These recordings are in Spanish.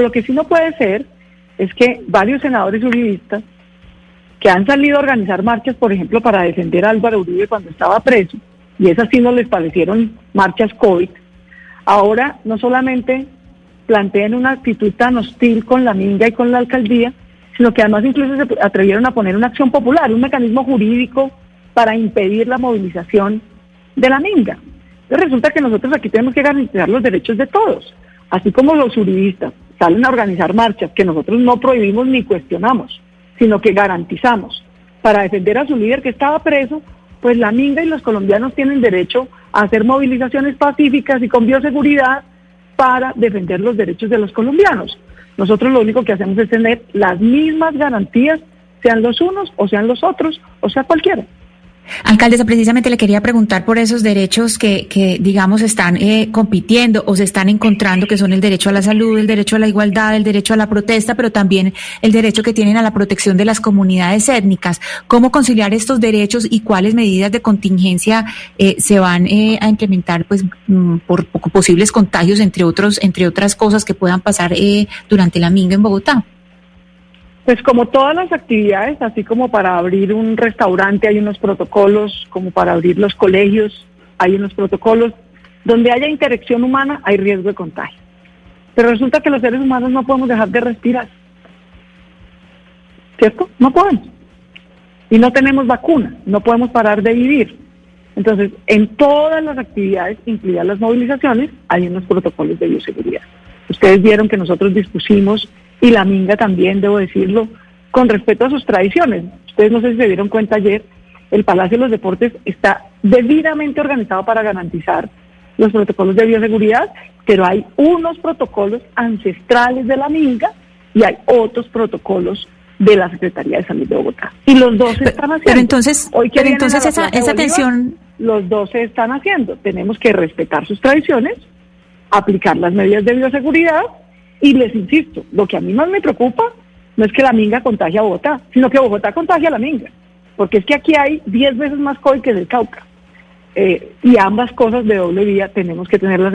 Lo que sí no puede ser es que varios senadores uribistas que han salido a organizar marchas, por ejemplo, para defender a Álvaro Uribe cuando estaba preso, y esas sí no les parecieron marchas COVID, ahora no solamente planteen una actitud tan hostil con la minga y con la alcaldía, sino que además incluso se atrevieron a poner una acción popular, un mecanismo jurídico para impedir la movilización de la minga. Resulta que nosotros aquí tenemos que garantizar los derechos de todos, así como los juristas salen a organizar marchas que nosotros no prohibimos ni cuestionamos, sino que garantizamos para defender a su líder que estaba preso, pues la minga y los colombianos tienen derecho a hacer movilizaciones pacíficas y con bioseguridad para defender los derechos de los colombianos. Nosotros lo único que hacemos es tener las mismas garantías, sean los unos o sean los otros, o sea cualquiera. Alcaldesa, precisamente le quería preguntar por esos derechos que, que digamos, están eh, compitiendo o se están encontrando, que son el derecho a la salud, el derecho a la igualdad, el derecho a la protesta, pero también el derecho que tienen a la protección de las comunidades étnicas. ¿Cómo conciliar estos derechos y cuáles medidas de contingencia eh, se van eh, a implementar, pues, mm, por posibles contagios, entre otros, entre otras cosas que puedan pasar durante la minga en Bogotá? Pues como todas las actividades, así como para abrir un restaurante hay unos protocolos, como para abrir los colegios hay unos protocolos, donde haya interacción humana hay riesgo de contagio. Pero resulta que los seres humanos no podemos dejar de respirar. ¿Cierto? No podemos. Y no tenemos vacuna, no podemos parar de vivir. Entonces, en todas las actividades, incluidas las movilizaciones, hay unos protocolos de bioseguridad. Ustedes vieron que nosotros dispusimos y la minga también, debo decirlo, con respeto a sus tradiciones. Ustedes no sé si se dieron cuenta ayer, el Palacio de los Deportes está debidamente organizado para garantizar los protocolos de bioseguridad, pero hay unos protocolos ancestrales de la minga y hay otros protocolos de la Secretaría de Salud de Bogotá. Y los dos se están haciendo. Pero entonces, Hoy pero entonces esa, esa Bolívar, tensión, Los dos se están haciendo. Tenemos que respetar sus tradiciones, aplicar las medidas de bioseguridad y les insisto, lo que a mí más me preocupa no es que la minga contagie a Bogotá, sino que Bogotá contagie a la minga. Porque es que aquí hay 10 veces más COVID que en el Cauca. Eh, y ambas cosas de doble vía tenemos que tenerlas.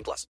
18 plus.